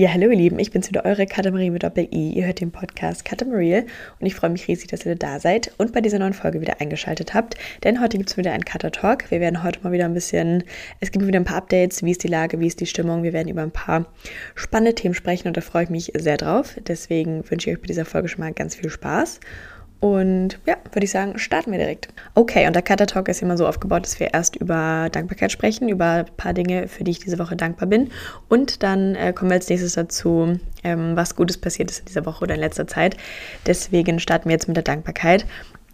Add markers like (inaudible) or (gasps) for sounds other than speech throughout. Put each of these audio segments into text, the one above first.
Ja, hallo ihr Lieben, ich bin's wieder eure Katamarie mit Doppel-I. Ihr hört den Podcast Katamarie und ich freue mich riesig, dass ihr da seid und bei dieser neuen Folge wieder eingeschaltet habt, denn heute gibt's wieder einen Cutter Talk. Wir werden heute mal wieder ein bisschen, es gibt wieder ein paar Updates, wie ist die Lage, wie ist die Stimmung. Wir werden über ein paar spannende Themen sprechen und da freue ich mich sehr drauf. Deswegen wünsche ich euch bei dieser Folge schon mal ganz viel Spaß. Und ja, würde ich sagen, starten wir direkt. Okay, und der Cutter Talk ist immer so aufgebaut, dass wir erst über Dankbarkeit sprechen, über ein paar Dinge, für die ich diese Woche dankbar bin. Und dann äh, kommen wir als nächstes dazu, ähm, was Gutes passiert ist in dieser Woche oder in letzter Zeit. Deswegen starten wir jetzt mit der Dankbarkeit.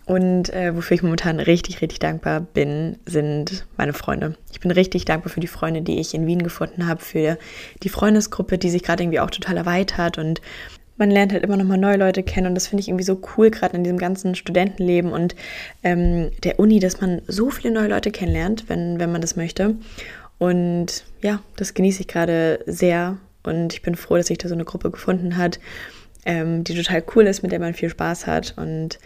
Und äh, wofür ich momentan richtig, richtig dankbar bin, sind meine Freunde. Ich bin richtig dankbar für die Freunde, die ich in Wien gefunden habe, für die Freundesgruppe, die sich gerade irgendwie auch total erweitert und man lernt halt immer noch mal neue Leute kennen und das finde ich irgendwie so cool, gerade in diesem ganzen Studentenleben und ähm, der Uni, dass man so viele neue Leute kennenlernt, wenn, wenn man das möchte. Und ja, das genieße ich gerade sehr und ich bin froh, dass sich da so eine Gruppe gefunden hat, ähm, die total cool ist, mit der man viel Spaß hat. Und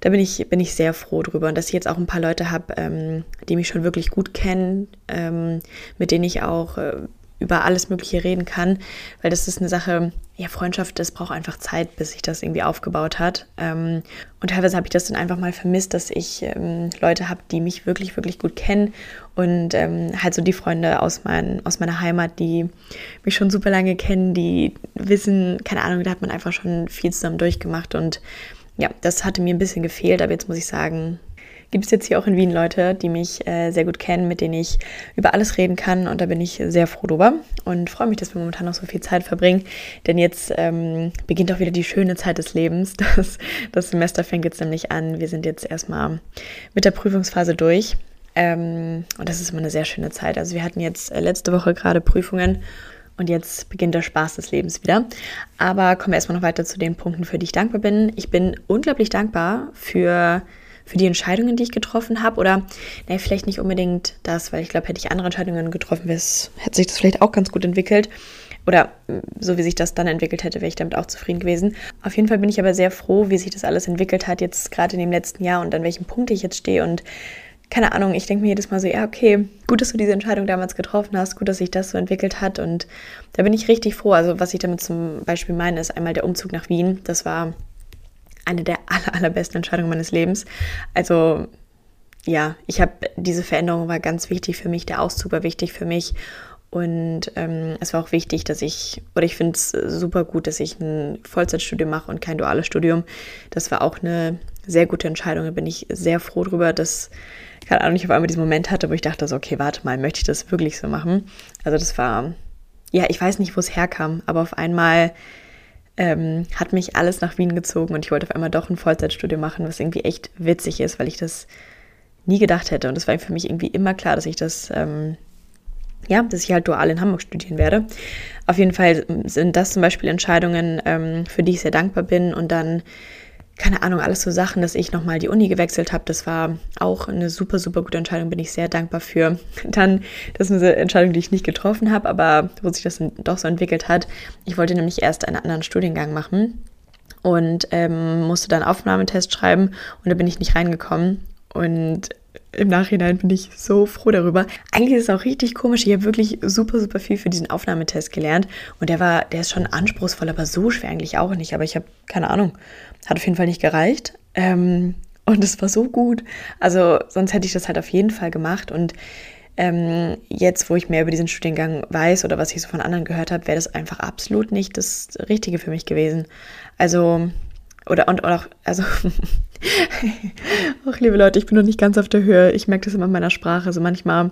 da bin ich, bin ich sehr froh drüber. Und dass ich jetzt auch ein paar Leute habe, ähm, die mich schon wirklich gut kennen, ähm, mit denen ich auch äh, über alles Mögliche reden kann, weil das ist eine Sache, ja, Freundschaft, das braucht einfach Zeit, bis sich das irgendwie aufgebaut hat. Ähm, und teilweise habe ich das dann einfach mal vermisst, dass ich ähm, Leute habe, die mich wirklich, wirklich gut kennen und ähm, halt so die Freunde aus, mein, aus meiner Heimat, die mich schon super lange kennen, die wissen, keine Ahnung, da hat man einfach schon viel zusammen durchgemacht und ja, das hatte mir ein bisschen gefehlt, aber jetzt muss ich sagen, gibt es jetzt hier auch in Wien Leute, die mich äh, sehr gut kennen, mit denen ich über alles reden kann. Und da bin ich sehr froh drüber und freue mich, dass wir momentan noch so viel Zeit verbringen. Denn jetzt ähm, beginnt auch wieder die schöne Zeit des Lebens. (laughs) Das, das Semester fängt jetzt nämlich an. Wir sind jetzt erstmal mit der Prüfungsphase durch. Ähm, und das ist immer eine sehr schöne Zeit. Also wir hatten jetzt äh, letzte Woche gerade Prüfungen und jetzt beginnt der Spaß des Lebens wieder. Aber kommen wir erstmal noch weiter zu den Punkten, für die ich dankbar bin. Ich bin unglaublich dankbar für für die Entscheidungen, die ich getroffen habe. Oder, nee, vielleicht nicht unbedingt das, weil ich glaube, hätte ich andere Entscheidungen getroffen, hätte sich das vielleicht auch ganz gut entwickelt. Oder so wie sich das dann entwickelt hätte, wäre ich damit auch zufrieden gewesen. Auf jeden Fall bin ich aber sehr froh, wie sich das alles entwickelt hat, jetzt gerade in dem letzten Jahr und an welchem Punkt ich jetzt stehe. Und keine Ahnung, ich denke mir jedes Mal so, ja, okay, gut, dass du diese Entscheidung damals getroffen hast, gut, dass sich das so entwickelt hat. Und da bin ich richtig froh. Also, was ich damit zum Beispiel meine, ist einmal der Umzug nach Wien. Das war eine der (laughs) aller, allerbesten Entscheidungen meines Lebens. Also ja, ich habe diese Veränderung war ganz wichtig für mich, der Auszug war wichtig für mich und ähm, es war auch wichtig, dass ich, oder ich finde es super gut, dass ich ein Vollzeitstudium mache und kein duales Studium. Das war auch eine sehr gute Entscheidung. Da bin ich sehr froh drüber, dass, keine Ahnung, ich auf einmal diesen Moment hatte, wo ich dachte, so, okay, warte mal, möchte ich das wirklich so machen? Also das war, ja, ich weiß nicht, wo es herkam, aber auf einmal ähm, hat mich alles nach Wien gezogen und ich wollte auf einmal doch ein Vollzeitstudium machen, was irgendwie echt witzig ist, weil ich das nie gedacht hätte. Und es war für mich irgendwie immer klar, dass ich das, ähm, ja, dass ich halt dual in Hamburg studieren werde. Auf jeden Fall sind das zum Beispiel Entscheidungen, ähm, für die ich sehr dankbar bin. Und dann keine Ahnung, alles so Sachen, dass ich nochmal die Uni gewechselt habe. Das war auch eine super, super gute Entscheidung, bin ich sehr dankbar für. (laughs) Dann, das ist eine Entscheidung, die ich nicht getroffen habe, aber wo sich das doch so entwickelt hat. Ich wollte nämlich erst einen anderen Studiengang machen und ähm, musste dann Aufnahmetest schreiben und da bin ich nicht reingekommen. Und im Nachhinein bin ich so froh darüber. Eigentlich ist es auch richtig komisch. Ich habe wirklich super, super viel für diesen Aufnahmetest gelernt. Und der war, der ist schon anspruchsvoll, aber so schwer eigentlich auch nicht. Aber ich habe keine Ahnung. Hat auf jeden Fall nicht gereicht. Ähm, und es war so gut. Also sonst hätte ich das halt auf jeden Fall gemacht. Und ähm, jetzt, wo ich mehr über diesen Studiengang weiß oder was ich so von anderen gehört habe, wäre das einfach absolut nicht das Richtige für mich gewesen. Also oder und, und auch, also, (laughs) auch liebe Leute, ich bin noch nicht ganz auf der Höhe. Ich merke das immer in meiner Sprache. Also manchmal,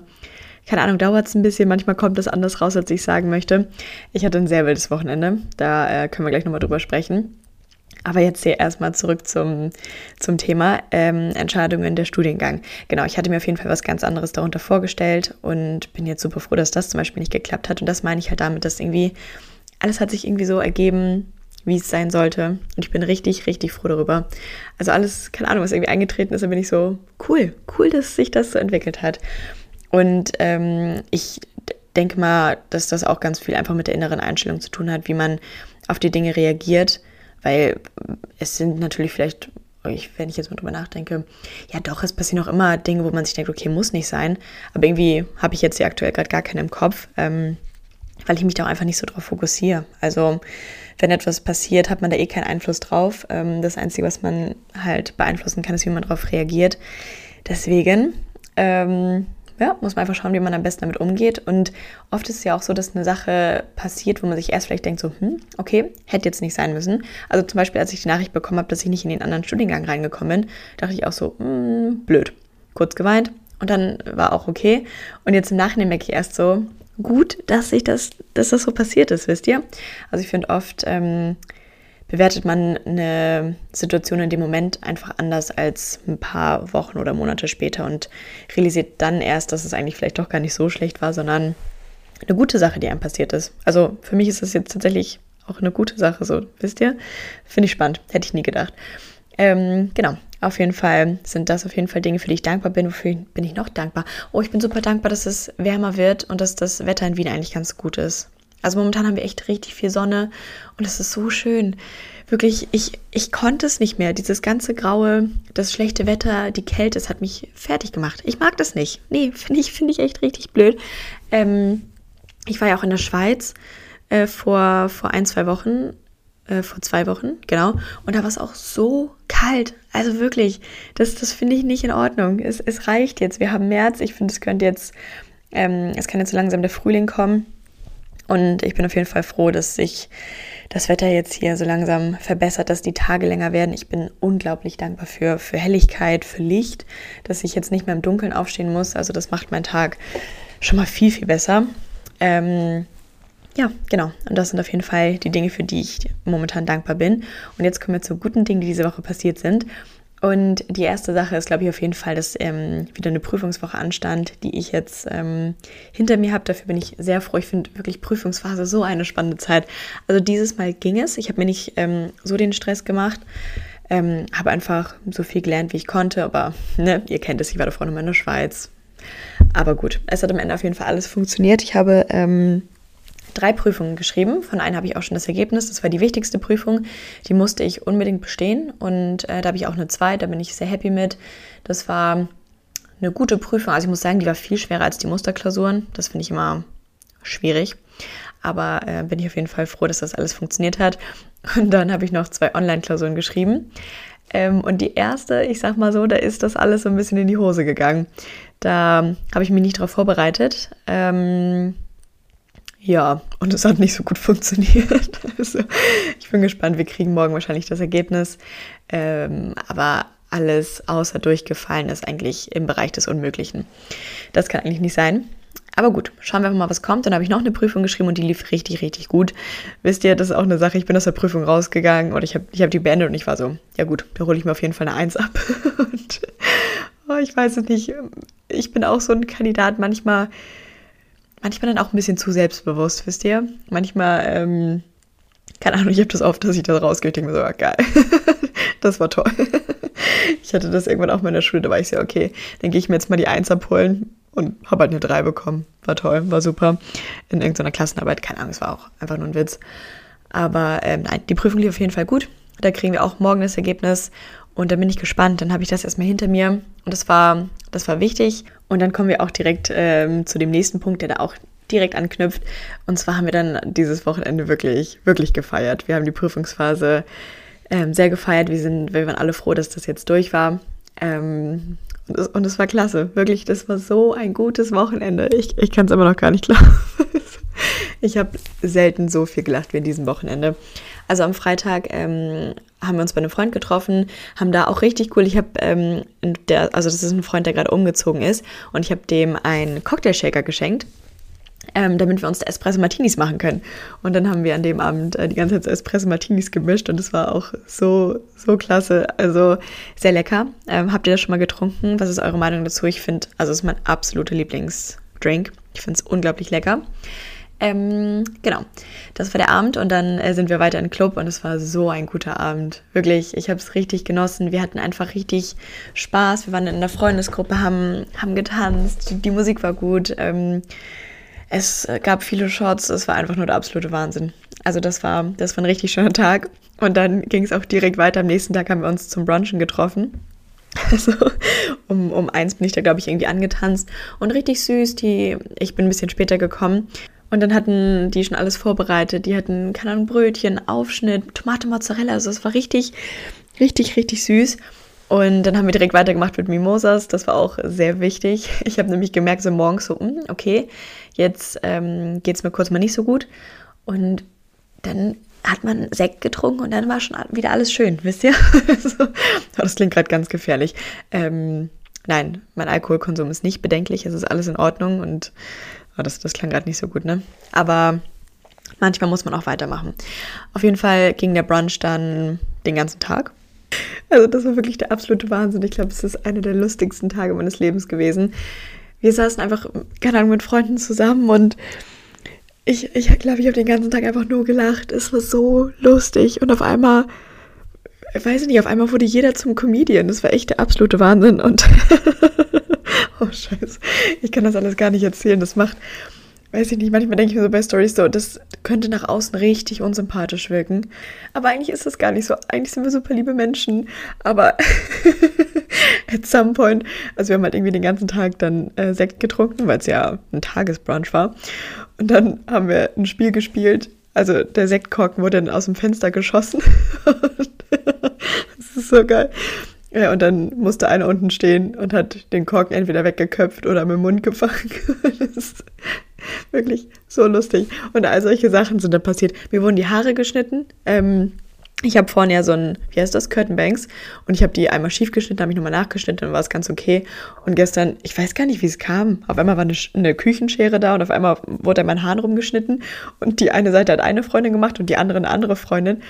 keine Ahnung, dauert es ein bisschen, manchmal kommt das anders raus, als ich sagen möchte. Ich hatte ein sehr wildes Wochenende. Da äh, können wir gleich nochmal drüber sprechen. Aber jetzt hier erstmal zurück zum, zum Thema ähm, Entscheidungen der Studiengang. Genau, ich hatte mir auf jeden Fall was ganz anderes darunter vorgestellt und bin jetzt super froh, dass das zum Beispiel nicht geklappt hat. Und das meine ich halt damit, dass irgendwie alles hat sich irgendwie so ergeben, wie es sein sollte. Und ich bin richtig, richtig froh darüber. Also alles, keine Ahnung, was irgendwie eingetreten ist, da bin ich so, cool, cool, dass sich das so entwickelt hat. Und ähm, ich denke mal, dass das auch ganz viel einfach mit der inneren Einstellung zu tun hat, wie man auf die Dinge reagiert, weil es sind natürlich vielleicht, ich, wenn ich jetzt mal drüber nachdenke, ja doch, es passieren auch immer Dinge, wo man sich denkt, okay, muss nicht sein, aber irgendwie habe ich jetzt hier aktuell gerade gar keine im Kopf. Ähm, weil ich mich da einfach nicht so drauf fokussiere. Also wenn etwas passiert, hat man da eh keinen Einfluss drauf. Ähm, das Einzige, was man halt beeinflussen kann, ist, wie man darauf reagiert. Deswegen ähm, ja, muss man einfach schauen, wie man am besten damit umgeht. Und oft ist es ja auch so, dass eine Sache passiert, wo man sich erst vielleicht denkt, so, hm, okay, hätte jetzt nicht sein müssen. Also zum Beispiel, als ich die Nachricht bekommen habe, dass ich nicht in den anderen Studiengang reingekommen bin, dachte ich auch so, hm, blöd. Kurz geweint und dann war auch okay. Und jetzt im Nachhinein merke ich erst so, gut, dass ich das, dass das so passiert ist, wisst ihr? Also ich finde oft ähm, bewertet man eine Situation in dem Moment einfach anders als ein paar Wochen oder Monate später und realisiert dann erst, dass es eigentlich vielleicht doch gar nicht so schlecht war, sondern eine gute Sache, die einem passiert ist. Also für mich ist das jetzt tatsächlich auch eine gute Sache, so wisst ihr? Finde ich spannend, hätte ich nie gedacht. Ähm, genau, auf jeden Fall sind das auf jeden Fall Dinge, für die ich dankbar bin. Wofür bin ich noch dankbar? Oh, ich bin super dankbar, dass es wärmer wird und dass das Wetter in Wien eigentlich ganz gut ist. Also momentan haben wir echt richtig viel Sonne und es ist so schön. Wirklich, ich, ich konnte es nicht mehr. Dieses ganze graue, das schlechte Wetter, die Kälte, es hat mich fertig gemacht. Ich mag das nicht. Nee, (laughs) finde ich, find ich echt richtig blöd. Ähm, ich war ja auch in der Schweiz äh, vor, vor ein, zwei Wochen äh, vor zwei Wochen, genau. Und da war es auch so kalt. Also wirklich, das, das finde ich nicht in Ordnung. Es, es reicht jetzt. Wir haben März. Ich finde, es könnte jetzt, ähm, es kann jetzt so langsam der Frühling kommen. Und ich bin auf jeden Fall froh, dass sich das Wetter jetzt hier so langsam verbessert, dass die Tage länger werden. Ich bin unglaublich dankbar für, für Helligkeit, für Licht, dass ich jetzt nicht mehr im Dunkeln aufstehen muss. Also das macht meinen Tag schon mal viel, viel besser. Ähm, ja, genau. Und das sind auf jeden Fall die Dinge, für die ich momentan dankbar bin. Und jetzt kommen wir zu guten Dingen, die diese Woche passiert sind. Und die erste Sache ist, glaube ich, auf jeden Fall, dass ähm, wieder eine Prüfungswoche anstand, die ich jetzt ähm, hinter mir habe. Dafür bin ich sehr froh. Ich finde wirklich Prüfungsphase so eine spannende Zeit. Also dieses Mal ging es. Ich habe mir nicht ähm, so den Stress gemacht. Ähm, habe einfach so viel gelernt, wie ich konnte. Aber ne, ihr kennt es, ich war davor noch mal in der Schweiz. Aber gut, es hat am Ende auf jeden Fall alles funktioniert. Ich habe ähm, drei Prüfungen geschrieben. Von einer habe ich auch schon das Ergebnis. Das war die wichtigste Prüfung. Die musste ich unbedingt bestehen. Und äh, da habe ich auch eine zwei. Da bin ich sehr happy mit. Das war eine gute Prüfung. Also ich muss sagen, die war viel schwerer als die Musterklausuren. Das finde ich immer schwierig. Aber äh, bin ich auf jeden Fall froh, dass das alles funktioniert hat. Und dann habe ich noch zwei Online-Klausuren geschrieben. Ähm, und die erste, ich sag mal so, da ist das alles so ein bisschen in die Hose gegangen. Da habe ich mich nicht darauf vorbereitet. Ähm, ja, und es hat nicht so gut funktioniert. (laughs) Also, ich bin gespannt, wir kriegen morgen wahrscheinlich das Ergebnis. Ähm, aber alles außer durchgefallen ist eigentlich im Bereich des Unmöglichen. Das kann eigentlich nicht sein. Aber gut, schauen wir mal, was kommt. Dann habe ich noch eine Prüfung geschrieben und die lief richtig, richtig gut. Wisst ihr, das ist auch eine Sache. Ich bin aus der Prüfung rausgegangen und ich habe ich hab die beendet und ich war so, ja gut, da hole ich mir auf jeden Fall eine Eins ab. (laughs) und oh, ich weiß es nicht. Ich bin auch so ein Kandidat. Manchmal manchmal dann auch ein bisschen zu selbstbewusst, wisst ihr? Manchmal, ähm, keine Ahnung, ich habe das oft, dass ich da rausgehe und denke mir so, ah, geil, (laughs) das war toll. (laughs) ich hatte das irgendwann auch mal in der Schule, da war ich so, okay, dann gehe ich mir jetzt mal die Eins abholen und habe halt eine Drei bekommen. War toll, war super. In irgendeiner Klassenarbeit, keine Ahnung, es war auch einfach nur ein Witz. Aber ähm, nein, die Prüfung lief auf jeden Fall gut. Da kriegen wir auch morgen das Ergebnis und dann bin ich gespannt. Dann habe ich das erstmal hinter mir. Und das war, das war wichtig. Und dann kommen wir auch direkt ähm, zu dem nächsten Punkt, der da auch direkt anknüpft. Und zwar haben wir dann dieses Wochenende wirklich, wirklich gefeiert. Wir haben die Prüfungsphase ähm, sehr gefeiert. Wir, sind, wir waren alle froh, dass das jetzt durch war. Ähm, und es war klasse. Wirklich, das war so ein gutes Wochenende. Ich, ich kann es immer noch gar nicht glauben. (laughs) ich habe selten so viel gelacht wie in diesem Wochenende. Also am Freitag ähm, haben wir uns bei einem Freund getroffen, haben da auch richtig cool, ich habe, ähm, der, also das ist ein Freund, der gerade umgezogen ist und ich habe dem einen Cocktailshaker geschenkt. Ähm, damit wir uns Espresso Martinis machen können. Und dann haben wir an dem Abend äh, die ganze Zeit Espresso Martinis gemischt und es war auch so, so klasse. Also sehr lecker. Ähm, habt ihr das schon mal getrunken? Was ist eure Meinung dazu? Ich finde, also es ist mein absoluter Lieblingsdrink. Ich finde es unglaublich lecker. Ähm, genau, das war der Abend und dann äh, sind wir weiter in den Club und es war so ein guter Abend. Wirklich, ich habe es richtig genossen. Wir hatten einfach richtig Spaß. Wir waren in einer Freundesgruppe, haben, haben getanzt, die, die Musik war gut. Ähm, es gab viele Shots, es war einfach nur der absolute Wahnsinn. Also das war, das war ein richtig schöner Tag. Und dann ging es auch direkt weiter. Am nächsten Tag haben wir uns zum Brunchen getroffen. (laughs) Also um, um eins bin ich da, glaube ich, irgendwie angetanzt. Und richtig süß, die, ich bin ein bisschen später gekommen. Und dann hatten die schon alles vorbereitet. Die hatten, keine Ahnung, Brötchen, Aufschnitt, Tomate, Mozzarella. Also es war richtig, richtig, richtig süß. Und dann haben wir direkt weitergemacht mit Mimosas. Das war auch sehr wichtig. (laughs) Ich habe nämlich gemerkt, so morgens so, hm, okay, jetzt ähm, geht es mir kurz mal nicht so gut. Und dann hat man Sekt getrunken und dann war schon wieder alles schön, wisst ihr? (laughs) so, das klingt gerade ganz gefährlich. Ähm, nein, mein Alkoholkonsum ist nicht bedenklich, es ist alles in Ordnung und oh, das, das klang gerade nicht so gut, ne? Aber manchmal muss man auch weitermachen. Auf jeden Fall ging der Brunch dann den ganzen Tag. Also das war wirklich der absolute Wahnsinn. Ich glaube, es ist einer der lustigsten Tage meines Lebens gewesen. Wir saßen einfach, keine Ahnung, mit Freunden zusammen und ich, ich glaube, ich habe den ganzen Tag einfach nur gelacht. Es war so lustig. Und auf einmal, ich weiß nicht, auf einmal wurde jeder zum Comedian. Das war echt der absolute Wahnsinn. Und (laughs) oh Scheiße, ich kann das alles gar nicht erzählen. Das macht, weiß ich nicht, manchmal denke ich mir so bei Stories so, das könnte nach außen richtig unsympathisch wirken. Aber eigentlich ist das gar nicht so. Eigentlich sind wir super liebe Menschen. Aber (laughs) at some point, also wir haben halt irgendwie den ganzen Tag dann äh, Sekt getrunken, weil es ja ein Tagesbrunch war. Und dann haben wir ein Spiel gespielt. Also der Sektkorken wurde dann aus dem Fenster geschossen. (laughs) das ist so geil. Ja, und dann musste einer unten stehen und hat den Korken entweder weggeköpft oder mit dem Mund gefangen. (laughs) das ist wirklich so lustig. Und all solche Sachen sind da passiert. Mir wurden die Haare geschnitten. Ähm, ich habe vorne ja so ein, wie heißt das, Curtainbanks und ich habe die einmal schief geschnitten, habe ich nochmal nachgeschnitten, dann war es ganz okay. Und gestern, ich weiß gar nicht, wie es kam. Auf einmal war eine, eine, Küchenschere da und auf einmal wurde mein Hahn rumgeschnitten und die eine Seite hat eine Freundin gemacht und die andere eine andere Freundin.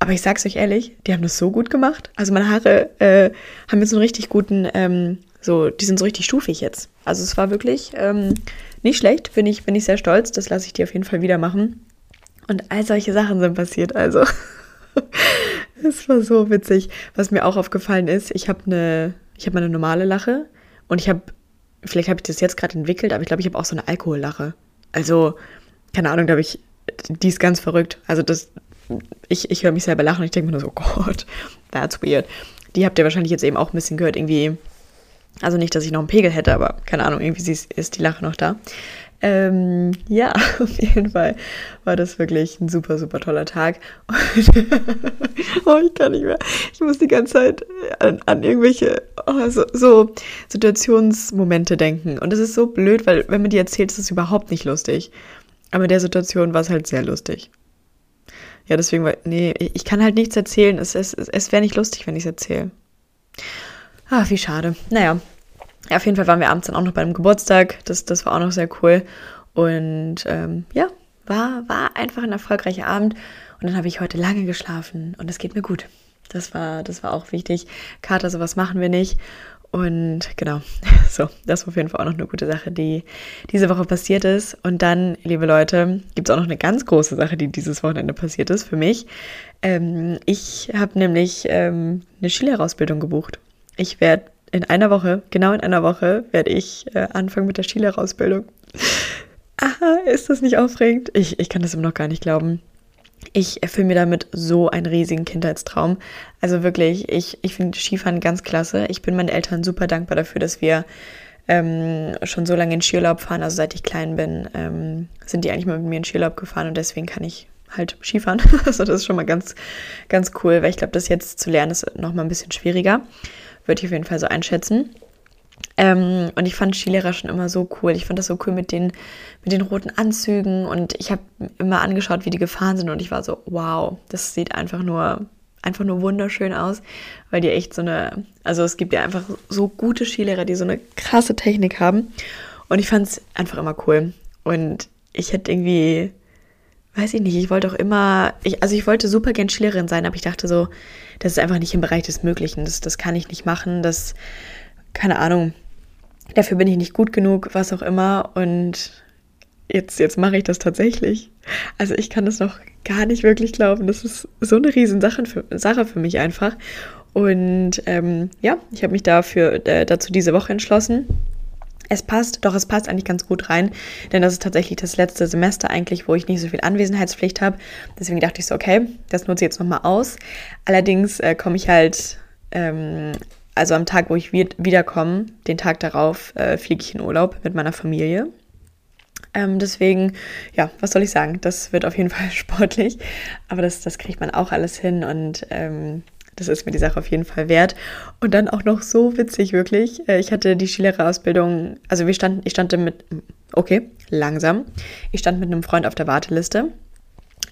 Aber ich sag's euch ehrlich, die haben das so gut gemacht. Also meine Haare äh, haben jetzt einen richtig guten, ähm, so, die sind so richtig stufig jetzt. Also es war wirklich ähm, nicht schlecht, bin ich, bin ich sehr stolz. Das lasse ich dir auf jeden Fall wieder machen. Und all solche Sachen sind passiert, also. (laughs) Es war so witzig. Was mir auch aufgefallen ist, ich habe eine, ich habe eine normale Lache und ich habe, vielleicht habe ich das jetzt gerade entwickelt, aber ich glaube, ich habe auch so eine Alkohollache. Also, keine Ahnung, da ich, die ist ganz verrückt. Also das, ich, ich höre mich selber lachen und ich denke mir nur so, oh Gott, that's weird. Die habt ihr wahrscheinlich jetzt eben auch ein bisschen gehört, irgendwie. Also nicht, dass ich noch einen Pegel hätte, aber keine Ahnung, irgendwie ist die Lache noch da. Ähm, ja, (laughs) auf jeden Fall war das wirklich ein super, super toller Tag. (laughs) oh, ich kann nicht mehr. Ich muss die ganze Zeit an, an irgendwelche oh, so, so, Situationsmomente denken. Und das ist so blöd, weil wenn man die erzählt, ist es überhaupt nicht lustig. Aber in der Situation war es halt sehr lustig. Ja, deswegen, war, nee, ich kann halt nichts erzählen. Es, es, es wäre nicht lustig, wenn ich es erzähle. Ach, wie schade. Naja, ja, auf jeden Fall waren wir abends dann auch noch bei einem Geburtstag. Das, das war auch noch sehr cool. Und ähm, ja, war, war einfach ein erfolgreicher Abend. Und dann habe ich heute lange geschlafen und es geht mir gut. Das war, das war auch wichtig. Kater, sowas machen wir nicht. Und genau, (laughs) so, das war auf jeden Fall auch noch eine gute Sache, die diese Woche passiert ist. Und dann, liebe Leute, gibt es auch noch eine ganz große Sache, die dieses Wochenende passiert ist für mich. Ähm, ich habe nämlich ähm, eine Skilehrausbildung gebucht. Ich werde in einer Woche, genau in einer Woche, werde ich äh, anfangen mit der Skilehrausbildung. (laughs) Aha, ist das nicht aufregend? Ich, ich kann das immer noch gar nicht glauben. Ich erfülle mir damit so einen riesigen Kindheitstraum. Also wirklich, ich, ich finde Skifahren ganz klasse. Ich bin meinen Eltern super dankbar dafür, dass wir ähm, schon so lange in Skiurlaub fahren. Also seit ich klein bin, ähm, sind die eigentlich mal mit mir in Skiurlaub gefahren und deswegen kann ich halt Skifahren. (laughs) also das ist schon mal ganz, ganz cool, weil ich glaube, das jetzt zu lernen ist noch mal ein bisschen schwieriger. Würde ich auf jeden Fall so einschätzen. Ähm, und ich fand Skilehrer schon immer so cool. Ich fand das so cool mit den, mit den roten Anzügen und ich habe immer angeschaut, wie die gefahren sind und ich war so, wow, das sieht einfach nur, einfach nur wunderschön aus, weil die echt so eine, also es gibt ja einfach so gute Skilehrer, die so eine krasse Technik haben und ich fand es einfach immer cool. Und ich hätte irgendwie, weiß ich nicht, ich wollte auch immer, ich, also ich wollte super gern Skilehrerin sein, aber ich dachte so, das ist einfach nicht im Bereich des Möglichen. Das, das kann ich nicht machen. Das, keine Ahnung. Dafür bin ich nicht gut genug, was auch immer. Und jetzt, jetzt mache ich das tatsächlich. Also ich kann das noch gar nicht wirklich glauben. Das ist so eine riesen Sache für, Sache für mich einfach. Und ähm, ja, ich habe mich dafür äh, dazu diese Woche entschlossen. Es passt, doch es passt eigentlich ganz gut rein, denn das ist tatsächlich das letzte Semester eigentlich, wo ich nicht so viel Anwesenheitspflicht habe. Deswegen dachte ich so, okay, das nutze ich jetzt nochmal aus. Allerdings äh, komme ich halt, ähm, also am Tag, wo ich wiederkomme, den Tag darauf, äh, fliege ich in Urlaub mit meiner Familie. Ähm, deswegen, ja, was soll ich sagen? Das wird auf jeden (laughs) Fall sportlich, aber das, das kriegt man auch alles hin und ähm, das ist mir die Sache auf jeden Fall wert. Und dann auch noch so witzig, wirklich. Äh, ich hatte die Skilehrerausbildung, also wir standen, ich stand mit, okay, langsam. Ich stand mit einem Freund auf der Warteliste.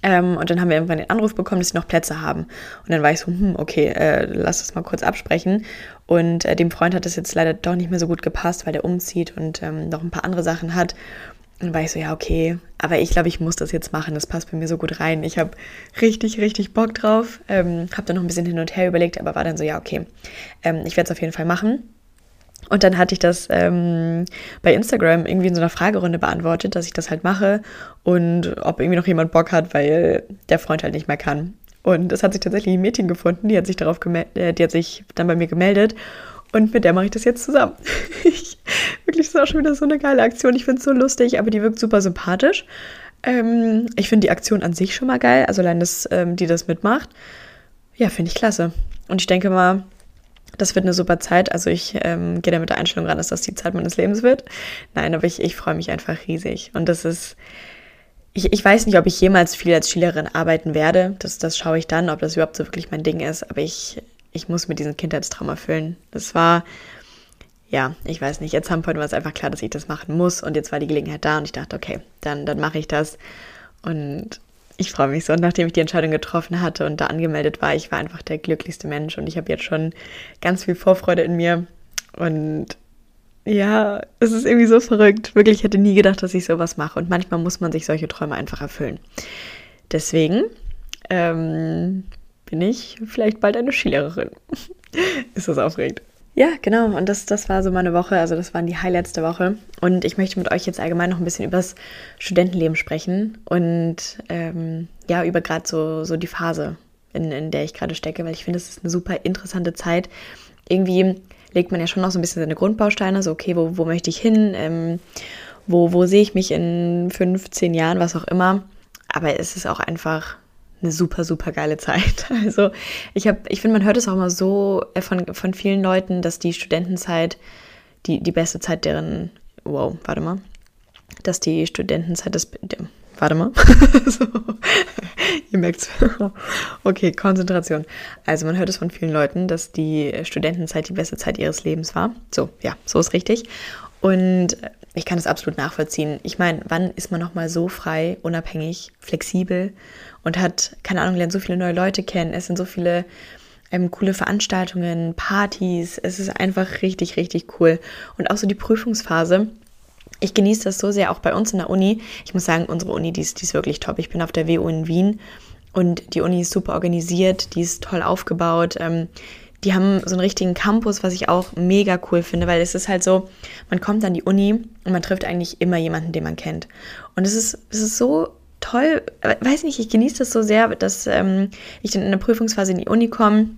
Ähm, und dann haben wir irgendwann den Anruf bekommen, dass sie noch Plätze haben. Und dann war ich so, hm, okay, äh, lass das mal kurz absprechen. Und äh, dem Freund hat es jetzt leider doch nicht mehr so gut gepasst, weil der umzieht und ähm, noch ein paar andere Sachen hat. Und war ich so, ja, okay, aber ich glaube, ich muss das jetzt machen. Das passt bei mir so gut rein. Ich habe richtig, richtig Bock drauf. Ähm, habe dann noch ein bisschen hin und her überlegt, aber war dann so, ja, okay, ähm, ich werde es auf jeden Fall machen. Und dann hatte ich das ähm, bei Instagram irgendwie in so einer Fragerunde beantwortet, dass ich das halt mache und ob irgendwie noch jemand Bock hat, weil der Freund halt nicht mehr kann. Und es hat sich tatsächlich ein Mädchen gefunden, die hat sich darauf äh, die hat sich dann bei mir gemeldet und mit der mache ich das jetzt zusammen. (laughs) ich, wirklich, das ist auch schon wieder so eine geile Aktion. Ich finde es so lustig, aber die wirkt super sympathisch. Ähm, ich finde die Aktion an sich schon mal geil, also allein, dass ähm, die das mitmacht. Ja, finde ich klasse. Und ich denke mal, das wird eine super Zeit. Also ich ähm, gehe da mit der Einstellung ran, dass das die Zeit meines Lebens wird. Nein, aber ich, ich freue mich einfach riesig. Und das ist, ich, ich weiß nicht, ob ich jemals viel als Schülerin arbeiten werde. Das, das schaue ich dann, ob das überhaupt so wirklich mein Ding ist. Aber ich, ich muss mir diesen Kindheitstraum erfüllen. Das war, ja, ich weiß nicht, jetzt haben heute war es einfach klar, dass ich das machen muss und jetzt war die Gelegenheit da und ich dachte, okay, dann, dann mache ich das und ich freue mich so. Und nachdem ich die Entscheidung getroffen hatte und da angemeldet war, ich war einfach der glücklichste Mensch und ich habe jetzt schon ganz viel Vorfreude in mir und ja, es ist irgendwie so verrückt. Wirklich, ich hätte nie gedacht, dass ich sowas mache und manchmal muss man sich solche Träume einfach erfüllen. Deswegen ähm, bin ich vielleicht bald eine Skilehrerin. (laughs) Ist das aufregend? Ja, genau. Und das, das war so meine Woche. Also das waren die Highlights der Woche. Und ich möchte mit euch jetzt allgemein noch ein bisschen über das Studentenleben sprechen und ähm, ja, über gerade so, so die Phase, in, in der ich gerade stecke, weil ich finde, es ist eine super interessante Zeit. Irgendwie legt man ja schon noch so ein bisschen seine Grundbausteine, so okay, wo, wo möchte ich hin? Ähm, wo, wo sehe ich mich in 15 Jahren, was auch immer. Aber es ist auch einfach eine super, super geile Zeit. (laughs) Also ich habe, ich finde, man hört es auch immer so äh, von, von vielen Leuten, dass die Studentenzeit die, die beste Zeit deren, wow, warte mal, dass die Studentenzeit des, warte mal, (laughs) so, (laughs) ihr merkt's. okay, Konzentration. Also man hört es von vielen Leuten, dass die Studentenzeit die beste Zeit ihres Lebens war. So, ja, so ist richtig. Und ich kann das absolut nachvollziehen. Ich meine, wann ist man nochmal so frei, unabhängig, flexibel und hat, keine Ahnung, lernt so viele neue Leute kennen. Es sind so viele ähm, coole Veranstaltungen, Partys. Es ist einfach richtig, richtig cool. Und auch so die Prüfungsphase. Ich genieße das so sehr, auch bei uns in der Uni. Ich muss sagen, unsere Uni, die ist, die ist wirklich top. Ich bin auf der WU in Wien und die Uni ist super organisiert, die ist toll aufgebaut. Ähm, die haben so einen richtigen Campus, was ich auch mega cool finde, weil es ist halt so, man kommt an die Uni und man trifft eigentlich immer jemanden, den man kennt. Und es ist, es ist so toll, weiß nicht, ich genieße das so sehr, dass ähm, ich dann in der Prüfungsphase in die Uni komme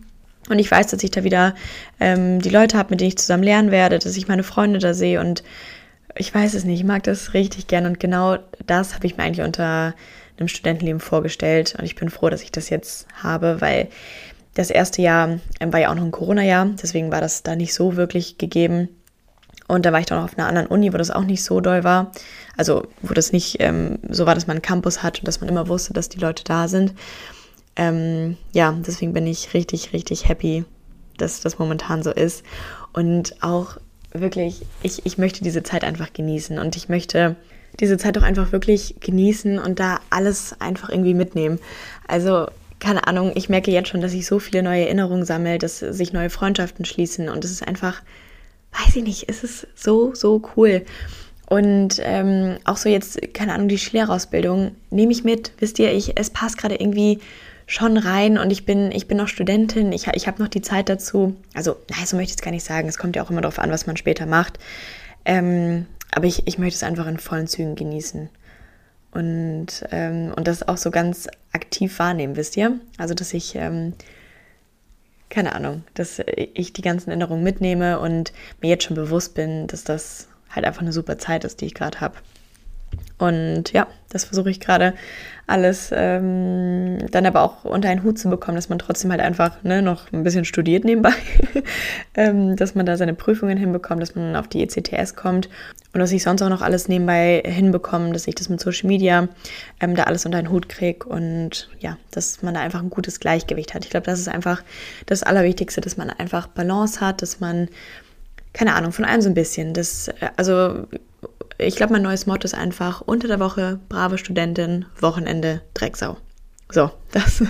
und ich weiß, dass ich da wieder ähm, die Leute habe, mit denen ich zusammen lernen werde, dass ich meine Freunde da sehe und ich weiß es nicht, ich mag das richtig gern und genau das habe ich mir eigentlich unter einem Studentenleben vorgestellt und ich bin froh, dass ich das jetzt habe, weil das erste Jahr ähm, war ja auch noch ein Corona-Jahr, deswegen war das da nicht so wirklich gegeben. Und da war ich dann auch auf einer anderen Uni, wo das auch nicht so doll war. Also, wo das nicht ähm, so war, dass man einen Campus hat und dass man immer wusste, dass die Leute da sind. Ähm, ja, deswegen bin ich richtig, richtig happy, dass das momentan so ist. Und auch wirklich, ich, ich möchte diese Zeit einfach genießen und ich möchte diese Zeit auch einfach wirklich genießen und da alles einfach irgendwie mitnehmen. Also, keine Ahnung, ich merke jetzt schon, dass ich so viele neue Erinnerungen sammle, dass sich neue Freundschaften schließen und es ist einfach weiß ich nicht, es ist so, so cool. Und ähm, auch so jetzt, keine Ahnung, die Schülerausbildung nehme ich mit. Wisst ihr, ich, es passt gerade irgendwie schon rein und ich bin, ich bin noch Studentin, ich, ich habe noch die Zeit dazu. Also, nein, so möchte ich es gar nicht sagen. Es kommt ja auch immer darauf an, was man später macht. Ähm, aber ich, ich möchte es einfach in vollen Zügen genießen. Und, ähm, und das auch so ganz aktiv wahrnehmen, wisst ihr? Also, dass ich ähm, keine Ahnung, dass ich die ganzen Erinnerungen mitnehme und mir jetzt schon bewusst bin, dass das halt einfach eine super Zeit ist, die ich gerade habe. Und ja, das versuche ich gerade alles ähm, dann aber auch unter einen Hut zu bekommen, dass man trotzdem halt einfach ne, noch ein bisschen studiert nebenbei, (laughs) ähm, dass man da seine Prüfungen hinbekommt, dass man auf die ECTS kommt und dass ich sonst auch noch alles nebenbei hinbekomme, dass ich das mit Social Media ähm, da alles unter einen Hut kriege und ja, dass man da einfach ein gutes Gleichgewicht hat. Ich glaube, das ist einfach das Allerwichtigste, dass man einfach Balance hat, dass man, keine Ahnung, von allem so ein bisschen. Das, äh, also ich glaube, mein neues Motto ist einfach unter der Woche brave Studentin, Wochenende Drecksau. So, (laughs) das,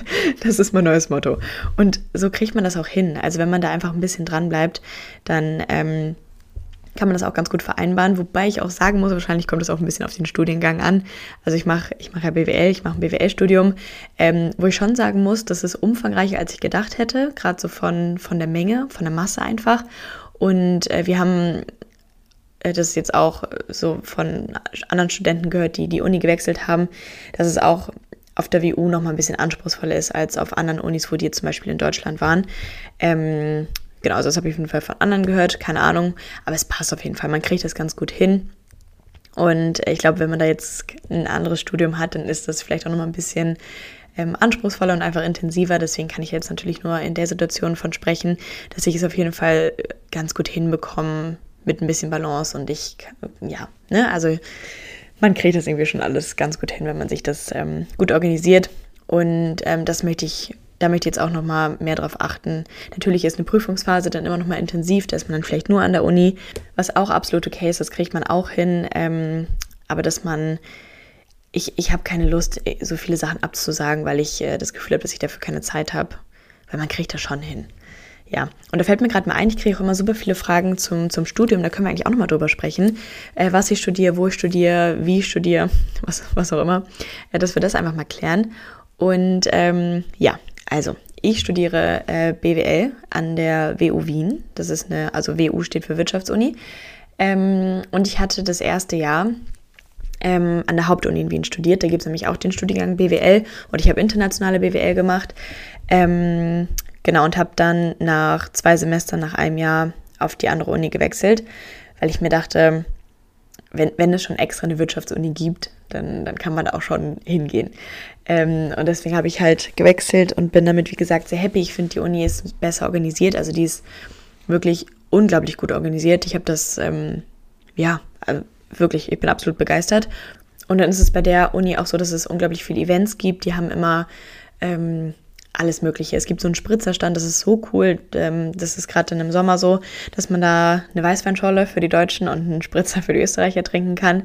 das ist mein neues Motto. Und so kriegt man das auch hin. Also wenn man da einfach ein bisschen dran bleibt, dann ähm, kann man das auch ganz gut vereinbaren. Wobei ich auch sagen muss, wahrscheinlich kommt es auch ein bisschen auf den Studiengang an. Also ich mache ich mach ja BWL, ich mache ein BWL-Studium, ähm, wo ich schon sagen muss, das ist umfangreicher, als ich gedacht hätte, gerade so von, von der Menge, von der Masse einfach. Und äh, wir haben äh, das jetzt auch so von anderen Studenten gehört, die die Uni gewechselt haben, dass es auch auf der WU noch mal ein bisschen anspruchsvoller ist als auf anderen Unis, wo die zum Beispiel in Deutschland waren. Ähm, genau, also das habe ich auf jeden Fall von anderen gehört, keine Ahnung, aber es passt auf jeden Fall. Man kriegt das ganz gut hin. Und ich glaube, wenn man da jetzt ein anderes Studium hat, dann ist das vielleicht auch noch mal ein bisschen ähm, anspruchsvoller und einfach intensiver. Deswegen kann ich jetzt natürlich nur in der Situation von sprechen, dass ich es auf jeden Fall ganz gut hinbekomme mit ein bisschen Balance und ich, ja, ne, also man kriegt das irgendwie schon alles ganz gut hin, wenn man sich das ähm, gut organisiert. Und ähm, das möchte ich, da möchte ich jetzt auch nochmal mehr drauf achten. Natürlich ist eine Prüfungsphase dann immer nochmal intensiv, da ist man dann vielleicht nur an der Uni, was auch absolut okay ist, das kriegt man auch hin. Ähm, aber dass man, ich, ich habe keine Lust, so viele Sachen abzusagen, weil ich äh, das Gefühl habe, dass ich dafür keine Zeit habe. Weil man kriegt das schon hin. Ja, und da fällt mir gerade mal ein, ich kriege auch immer super viele Fragen zum, zum Studium, da können wir eigentlich auch nochmal drüber sprechen, äh, was ich studiere, wo ich studiere, wie ich studiere, was, was auch immer, äh, dass wir das einfach mal klären. Und ähm, ja, also ich studiere äh, BWL an der WU Wien, das ist eine, also WU steht für Wirtschaftsuni. Ähm, und ich hatte das erste Jahr ähm, an der Hauptuni in Wien studiert. Da gibt es nämlich auch den Studiengang BWL und ich habe internationale BWL gemacht. Ähm, Genau, und habe dann nach zwei Semestern, nach einem Jahr auf die andere Uni gewechselt, weil ich mir dachte, wenn, wenn es schon extra eine Wirtschaftsuni gibt, dann, dann kann man da auch schon hingehen. Ähm, und deswegen habe ich halt gewechselt und bin damit, wie gesagt, sehr happy. Ich finde, die Uni ist besser organisiert. Also die ist wirklich unglaublich gut organisiert. Ich habe das, ähm, ja, also wirklich, ich bin absolut begeistert. Und dann ist es bei der Uni auch so, dass es unglaublich viele Events gibt. Die haben immer ähm, alles Mögliche. Es gibt so einen Spritzerstand, das ist so cool. Ähm, das ist gerade dann im Sommer so, dass man da eine Weißweinscholle für die Deutschen und einen Spritzer für die Österreicher trinken kann.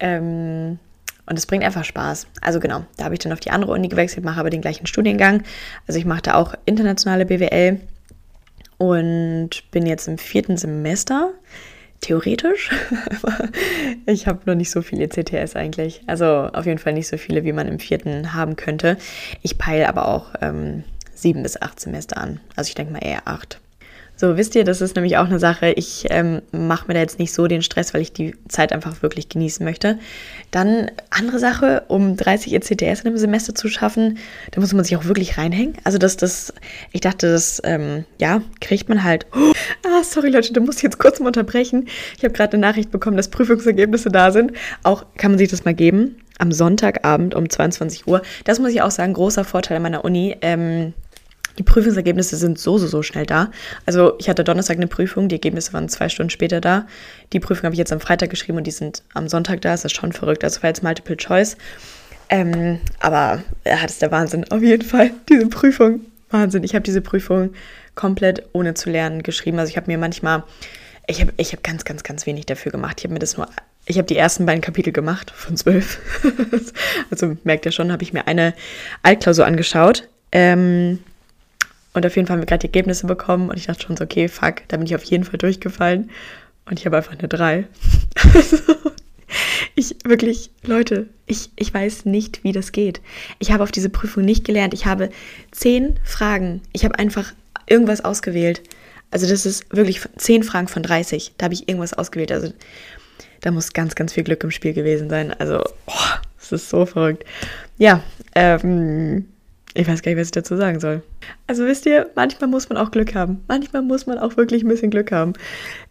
Ähm, und es bringt einfach Spaß. Also genau, da habe ich dann auf die andere Uni gewechselt, mache aber den gleichen Studiengang. Also ich mache da auch internationale BWL und bin jetzt im vierten Semester theoretisch. (laughs) ich habe noch nicht so viele CTS eigentlich. Also auf jeden Fall nicht so viele, wie man im vierten haben könnte. Ich peile aber auch ähm, sieben bis acht Semester an. Also ich denke mal eher acht. So, wisst ihr, das ist nämlich auch eine Sache. Ich ähm, mache mir da jetzt nicht so den Stress, weil ich die Zeit einfach wirklich genießen möchte. Dann andere Sache, um 30 ECTS in einem Semester zu schaffen, da muss man sich auch wirklich reinhängen. Also das, das, ich dachte, das, ähm, ja, kriegt man halt. Oh, (gasps) ah, sorry Leute, da muss ich jetzt kurz mal unterbrechen. Ich habe gerade eine Nachricht bekommen, dass Prüfungsergebnisse da sind. Auch kann man sich das mal geben. Am Sonntagabend um 22 Uhr. Das muss ich auch sagen, großer Vorteil an meiner Uni. Ähm, die Prüfungsergebnisse sind so, so, so schnell da. Also ich hatte Donnerstag eine Prüfung, die Ergebnisse waren zwei Stunden später da. Die Prüfung habe ich jetzt am Freitag geschrieben und die sind am Sonntag da. Das ist schon verrückt. Also war jetzt Multiple Choice. Ähm, aber ja, das ist der Wahnsinn. Auf jeden Fall, diese Prüfung. Wahnsinn. Ich habe diese Prüfung komplett ohne zu lernen geschrieben. Also ich habe mir manchmal, ich habe ich hab ganz, ganz, ganz wenig dafür gemacht. Ich habe mir das nur, ich habe die ersten beiden Kapitel gemacht von zwölf. (laughs) also merkt ihr schon, habe ich mir eine Altklausur angeschaut. Ähm, und auf jeden Fall haben wir gerade Ergebnisse bekommen und ich dachte schon so, okay, fuck, da bin ich auf jeden Fall durchgefallen. Und ich habe einfach eine 3. (laughs) Also, ich wirklich, Leute, ich, ich weiß nicht, wie das geht. Ich habe auf diese Prüfung nicht gelernt. Ich habe zehn Fragen. Ich habe einfach irgendwas ausgewählt. Also das ist wirklich zehn Fragen von 30. Da habe ich irgendwas ausgewählt. Also da muss ganz, ganz viel Glück im Spiel gewesen sein. Also, oh, das ist so verrückt. Ja, ähm, ich weiß gar nicht, was ich dazu sagen soll. Also wisst ihr, manchmal muss man auch Glück haben. Manchmal muss man auch wirklich ein bisschen Glück haben.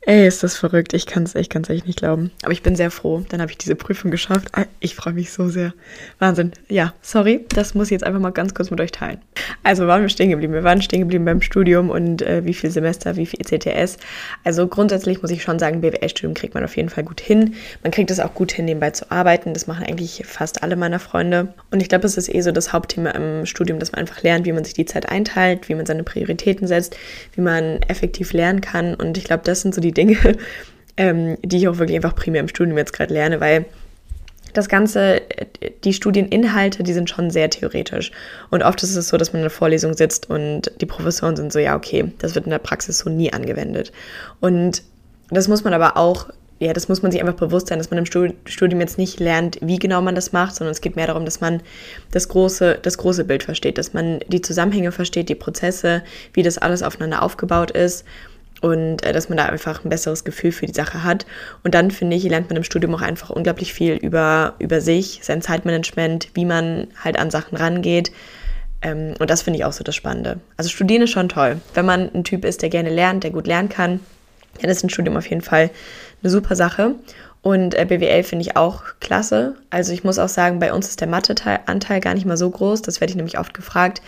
Ey, ist das verrückt. Ich kann es ich kann's echt nicht glauben. Aber ich bin sehr froh. Dann habe ich diese Prüfung geschafft. Ah, ich freue mich so sehr. Wahnsinn. Ja, sorry. Das muss ich jetzt einfach mal ganz kurz mit euch teilen. Also waren wir stehen geblieben. Wir waren stehen geblieben beim Studium und äh, wie viel Semester, wie viel ECTS. Also grundsätzlich muss ich schon sagen, BWL-Studium kriegt man auf jeden Fall gut hin. Man kriegt es auch gut hin, nebenbei zu arbeiten. Das machen eigentlich fast alle meiner Freunde. Und ich glaube, es ist eh so das Hauptthema im Studium, dass man einfach lernt, wie man sich die Zeit einteilt, wie man seine Prioritäten setzt, wie man effektiv lernen kann. Und ich glaube, das sind so die Dinge, (laughs) ähm, die ich auch wirklich einfach primär im Studium jetzt gerade lerne, weil das Ganze, die Studieninhalte, die sind schon sehr theoretisch. Und oft ist es so, dass man in der Vorlesung sitzt und die Professoren sind so, ja, okay, das wird in der Praxis so nie angewendet. Und das muss man aber auch, ja, das muss man sich einfach bewusst sein, dass man im Studium jetzt nicht lernt, wie genau man das macht, sondern es geht mehr darum, dass man das große, das große Bild versteht, dass man die Zusammenhänge versteht, die Prozesse, wie das alles aufeinander aufgebaut ist und äh, dass man da einfach ein besseres Gefühl für die Sache hat. Und dann finde ich, lernt man im Studium auch einfach unglaublich viel über, über sich, sein Zeitmanagement, wie man halt an Sachen rangeht. Ähm, und das finde ich auch so das Spannende. Also studieren ist schon toll. Wenn man ein Typ ist, der gerne lernt, der gut lernen kann, dann ist ein Studium auf jeden Fall eine super Sache. Und äh, BWL finde ich auch klasse. Also ich muss auch sagen, bei uns ist der Mathe-Anteil gar nicht mal so groß. Das werde ich nämlich oft gefragt.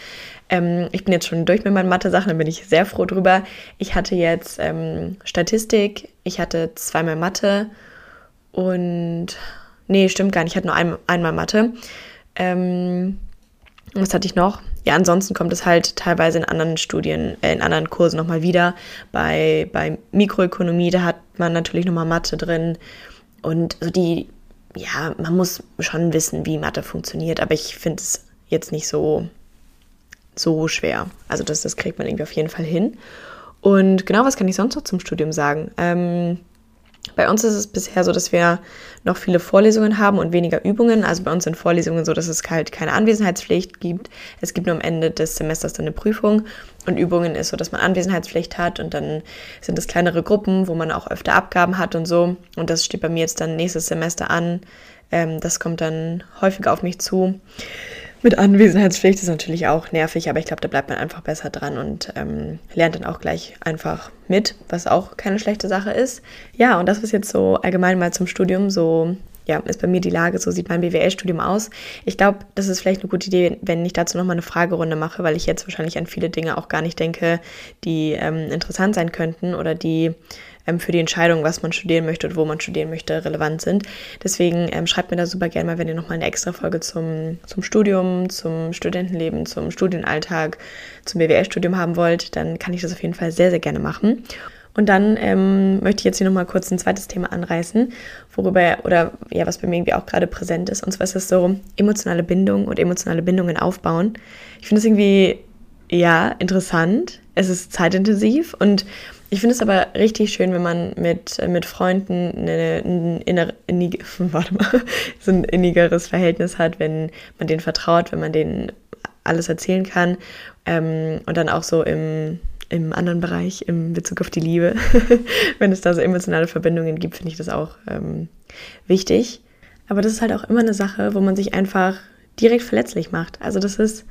Ähm, ich bin jetzt schon durch mit meinen Mathe-Sachen, da bin ich sehr froh drüber. Ich hatte jetzt ähm, Statistik, ich hatte zweimal Mathe und nee, stimmt gar nicht, ich hatte nur ein, einmal Mathe. Ähm, was hatte ich noch? Ja, ansonsten kommt es halt teilweise in anderen Studien, äh, in anderen Kursen nochmal wieder. Bei, bei Mikroökonomie, da hat man natürlich nochmal Mathe drin. Und so die, ja, man muss schon wissen, wie Mathe funktioniert, aber ich finde es jetzt nicht so, so schwer. Also das, das kriegt man irgendwie auf jeden Fall hin. Und genau, was kann ich sonst noch zum Studium sagen? Ähm, bei uns ist es bisher so, dass wir noch viele Vorlesungen haben und weniger Übungen. Also bei uns sind Vorlesungen so, dass es halt keine Anwesenheitspflicht gibt. Es gibt nur am Ende des Semesters dann eine Prüfung. Und Übungen ist so, dass man Anwesenheitspflicht hat und dann sind es kleinere Gruppen, wo man auch öfter Abgaben hat und so. Und das steht bei mir jetzt dann nächstes Semester an. Ähm, das kommt dann häufiger auf mich zu. Mit Anwesenheitspflicht ist natürlich auch nervig, aber ich glaube, da bleibt man einfach besser dran und ähm, lernt dann auch gleich einfach mit, was auch keine schlechte Sache ist. Ja, und das ist jetzt so allgemein mal zum Studium so ja, ist bei mir die Lage, so sieht mein BWL-Studium aus. Ich glaube, das ist vielleicht eine gute Idee, wenn ich dazu nochmal eine Fragerunde mache, weil ich jetzt wahrscheinlich an viele Dinge auch gar nicht denke, die ähm, interessant sein könnten oder die ähm, für die Entscheidung, was man studieren möchte und wo man studieren möchte, relevant sind. Deswegen ähm, schreibt mir da super gerne mal, wenn ihr nochmal eine extra Folge zum, zum Studium, zum Studentenleben, zum Studienalltag, zum BWL-Studium haben wollt, dann kann ich das auf jeden Fall sehr, sehr gerne machen. Und dann ähm, möchte ich jetzt hier nochmal kurz ein zweites Thema anreißen, worüber, oder ja, was bei mir irgendwie auch gerade präsent ist. Und zwar ist das so emotionale Bindung und emotionale Bindungen aufbauen. Ich finde es irgendwie, ja, interessant. Es ist zeitintensiv und ich finde es aber richtig schön, wenn man mit, mit Freunden eine, ein, inner, innig, (laughs) warte mal, (laughs) so ein innigeres Verhältnis hat, wenn man denen vertraut, wenn man denen alles erzählen kann ähm, und dann auch so im, im anderen Bereich, im Bezug auf die Liebe, (laughs) wenn es da so emotionale Verbindungen gibt, finde ich das auch ähm, wichtig. Aber das ist halt auch immer eine Sache, wo man sich einfach direkt verletzlich macht. Also das ist,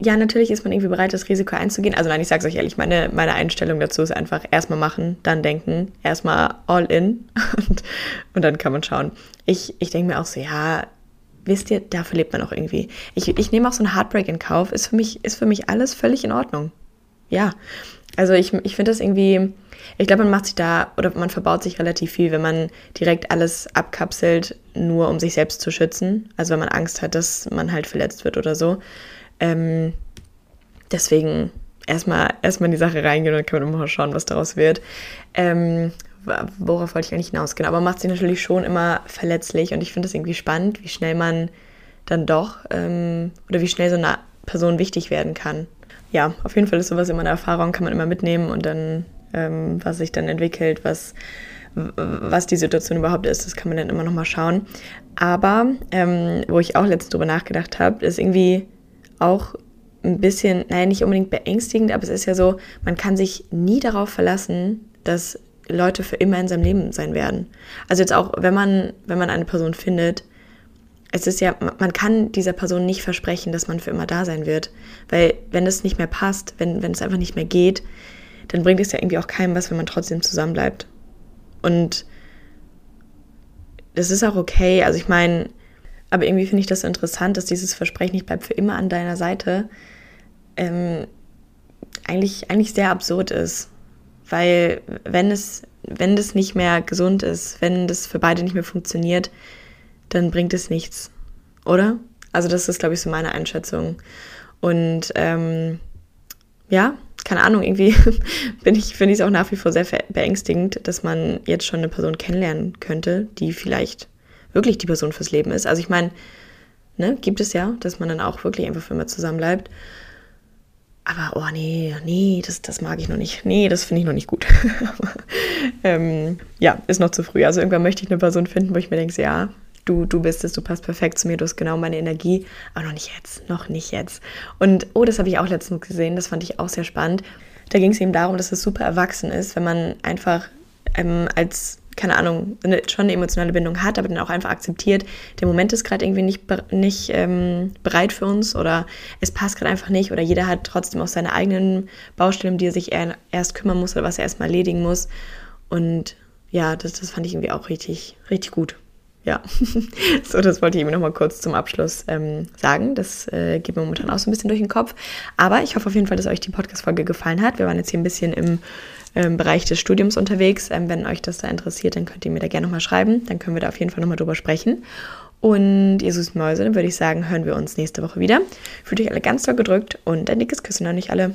ja, natürlich ist man irgendwie bereit, das Risiko einzugehen. Also nein, ich sage es euch ehrlich, meine, meine Einstellung dazu ist einfach erstmal machen, dann denken, erstmal all in (laughs) und, und dann kann man schauen. Ich, ich denke mir auch so, ja, wisst ihr, dafür lebt man auch irgendwie. Ich, ich nehme auch so einen Heartbreak in Kauf. Ist für mich, ist für mich alles völlig in Ordnung. Ja. Also ich, ich finde das irgendwie, ich glaube, man macht sich da oder man verbaut sich relativ viel, wenn man direkt alles abkapselt, nur um sich selbst zu schützen. Also wenn man Angst hat, dass man halt verletzt wird oder so. Ähm, deswegen erstmal erstmal in die Sache reingehen und dann kann man immer schauen, was daraus wird. Ähm, worauf wollte ich eigentlich hinaus? Genau, aber macht sich natürlich schon immer verletzlich und ich finde es irgendwie spannend, wie schnell man dann doch ähm, oder wie schnell so eine Person wichtig werden kann. Ja, auf jeden Fall ist sowas immer eine Erfahrung, kann man immer mitnehmen und dann, ähm, was sich dann entwickelt, was, was die Situation überhaupt ist, das kann man dann immer nochmal schauen. Aber ähm, wo ich auch letztens drüber nachgedacht habe, ist irgendwie auch ein bisschen, naja, nicht unbedingt beängstigend, aber es ist ja so, man kann sich nie darauf verlassen, dass Leute für immer in seinem Leben sein werden. Also jetzt auch, wenn man, wenn man eine Person findet, es ist ja, man kann dieser Person nicht versprechen, dass man für immer da sein wird. Weil wenn es nicht mehr passt, wenn, wenn es einfach nicht mehr geht, dann bringt es ja irgendwie auch keinem was, wenn man trotzdem zusammenbleibt. Und das ist auch okay. Also ich meine, aber irgendwie finde ich das interessant, dass dieses Versprechen, ich bleibe für immer an deiner Seite, ähm, eigentlich, eigentlich sehr absurd ist. Weil wenn es, wenn das nicht mehr gesund ist, wenn das für beide nicht mehr funktioniert, dann bringt es nichts. Oder? Also das ist, glaube ich, so meine Einschätzung. Und ähm, ja, keine Ahnung, irgendwie (laughs) bin ich, finde ich es auch nach wie vor sehr beängstigend, dass man jetzt schon eine Person kennenlernen könnte, die vielleicht wirklich die Person fürs Leben ist. Also ich meine, ne, gibt es ja, dass man dann auch wirklich einfach für immer zusammen bleibt. Aber, oh nee, nee, das, das mag ich noch nicht. Nee, das finde ich noch nicht gut. (laughs) ähm, ja, ist noch zu früh. Also irgendwann möchte ich eine Person finden, wo ich mir denke, ja, du, du bist es, du passt perfekt zu mir, du hast genau meine Energie, aber noch nicht jetzt, noch nicht jetzt. Und, oh, das habe ich auch letztens gesehen, das fand ich auch sehr spannend. Da ging es eben darum, dass es super erwachsen ist, wenn man einfach ähm, als keine Ahnung, eine, schon eine emotionale Bindung hat, aber dann auch einfach akzeptiert, der Moment ist gerade irgendwie nicht, nicht ähm, bereit für uns oder es passt gerade einfach nicht oder jeder hat trotzdem auch seine eigenen Baustellen, um die er sich erst kümmern muss oder was er erstmal erledigen muss. Und ja, das, das fand ich irgendwie auch richtig, richtig gut ja, (laughs) so, das wollte ich eben noch mal kurz zum Abschluss ähm, sagen. Das äh, geht mir momentan auch so ein bisschen durch den Kopf. Aber ich hoffe auf jeden Fall, dass euch die Podcast-Folge gefallen hat. Wir waren jetzt hier ein bisschen im ähm, Bereich des Studiums unterwegs. Ähm, wenn euch das da interessiert, dann könnt ihr mir da gerne noch mal schreiben. Dann können wir da auf jeden Fall noch mal drüber sprechen. Und ihr süßen Mäuse, dann würde ich sagen, hören wir uns nächste Woche wieder. Fühlt euch alle ganz doll gedrückt und ein dickes Küssen an euch alle.